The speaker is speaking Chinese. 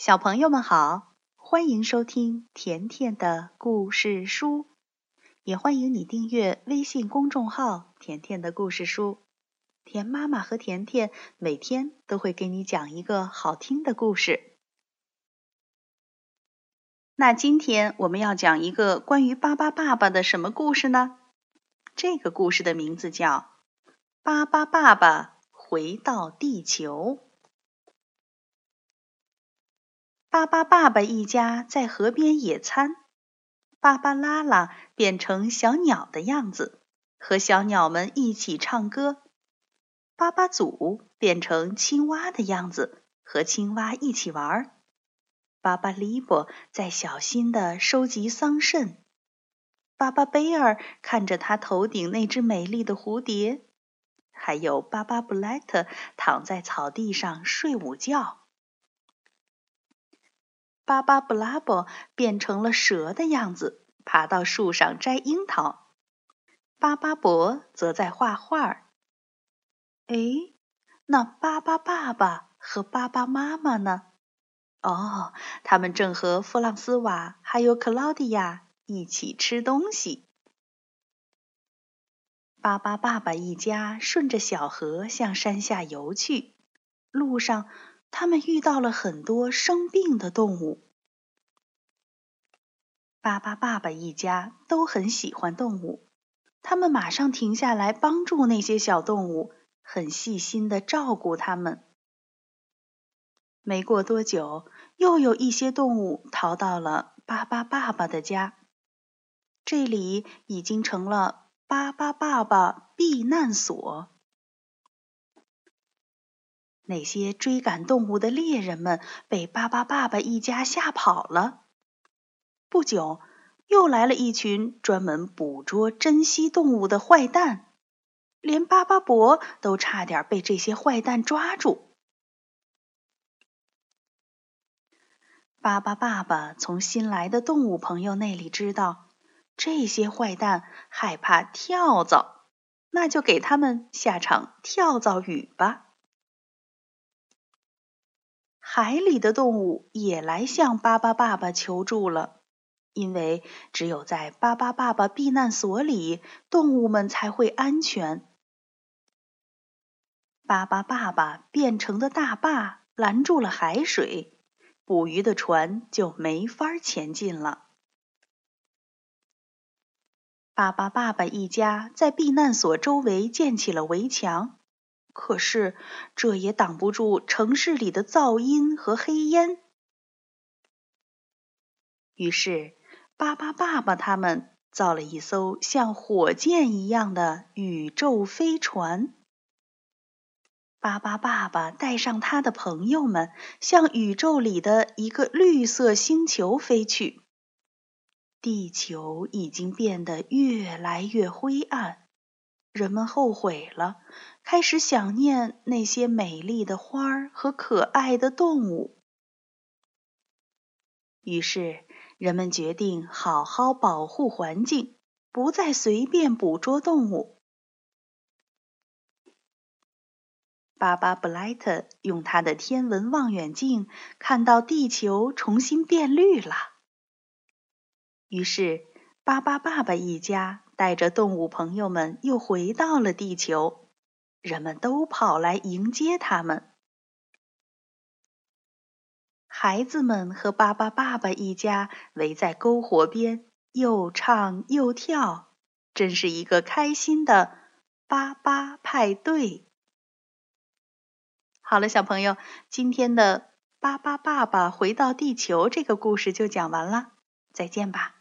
小朋友们好，欢迎收听甜甜的故事书，也欢迎你订阅微信公众号“甜甜的故事书”。甜妈妈和甜甜每天都会给你讲一个好听的故事。那今天我们要讲一个关于巴巴爸爸的什么故事呢？这个故事的名字叫《巴巴爸爸回到地球》。巴巴爸爸一家在河边野餐，巴巴拉拉变成小鸟的样子，和小鸟们一起唱歌；巴巴祖变成青蛙的样子，和青蛙一起玩；巴巴利伯在小心地收集桑葚；巴巴贝尔看着他头顶那只美丽的蝴蝶；还有巴巴布莱特躺在草地上睡午觉。巴巴布拉伯变成了蛇的样子，爬到树上摘樱桃。巴巴伯则在画画。哎，那巴巴爸爸和巴巴妈妈呢？哦，他们正和弗朗斯瓦还有克劳迪亚一起吃东西。巴巴爸爸一家顺着小河向山下游去，路上。他们遇到了很多生病的动物。巴巴爸爸一家都很喜欢动物，他们马上停下来帮助那些小动物，很细心的照顾它们。没过多久，又有一些动物逃到了巴巴爸爸的家，这里已经成了巴巴爸爸避难所。那些追赶动物的猎人们被巴巴爸爸一家吓跑了。不久，又来了一群专门捕捉珍稀动物的坏蛋，连巴巴伯都差点被这些坏蛋抓住。巴巴爸爸从新来的动物朋友那里知道，这些坏蛋害怕跳蚤，那就给他们下场跳蚤雨吧。海里的动物也来向巴巴爸爸求助了，因为只有在巴巴爸爸避难所里，动物们才会安全。巴巴爸爸变成的大坝拦住了海水，捕鱼的船就没法前进了。巴巴爸爸一家在避难所周围建起了围墙。可是，这也挡不住城市里的噪音和黑烟。于是，巴巴爸爸他们造了一艘像火箭一样的宇宙飞船。巴巴爸爸带上他的朋友们，向宇宙里的一个绿色星球飞去。地球已经变得越来越灰暗。人们后悔了，开始想念那些美丽的花儿和可爱的动物。于是，人们决定好好保护环境，不再随便捕捉动物。巴巴布莱特用他的天文望远镜看到地球重新变绿了。于是，巴巴爸爸一家。带着动物朋友们又回到了地球，人们都跑来迎接他们。孩子们和巴巴爸爸一家围在篝火边，又唱又跳，真是一个开心的巴巴派对。好了，小朋友，今天的巴巴爸爸回到地球这个故事就讲完了，再见吧。